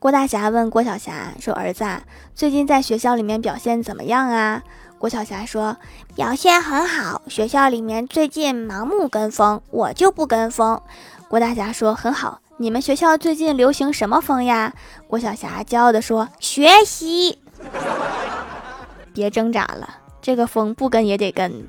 郭大侠问郭小霞说：“儿子，最近在学校里面表现怎么样啊？”郭晓霞说：“表现很好，学校里面最近盲目跟风，我就不跟风。”郭大侠说：“很好，你们学校最近流行什么风呀？”郭晓霞骄傲地说：“学习，别挣扎了，这个风不跟也得跟。”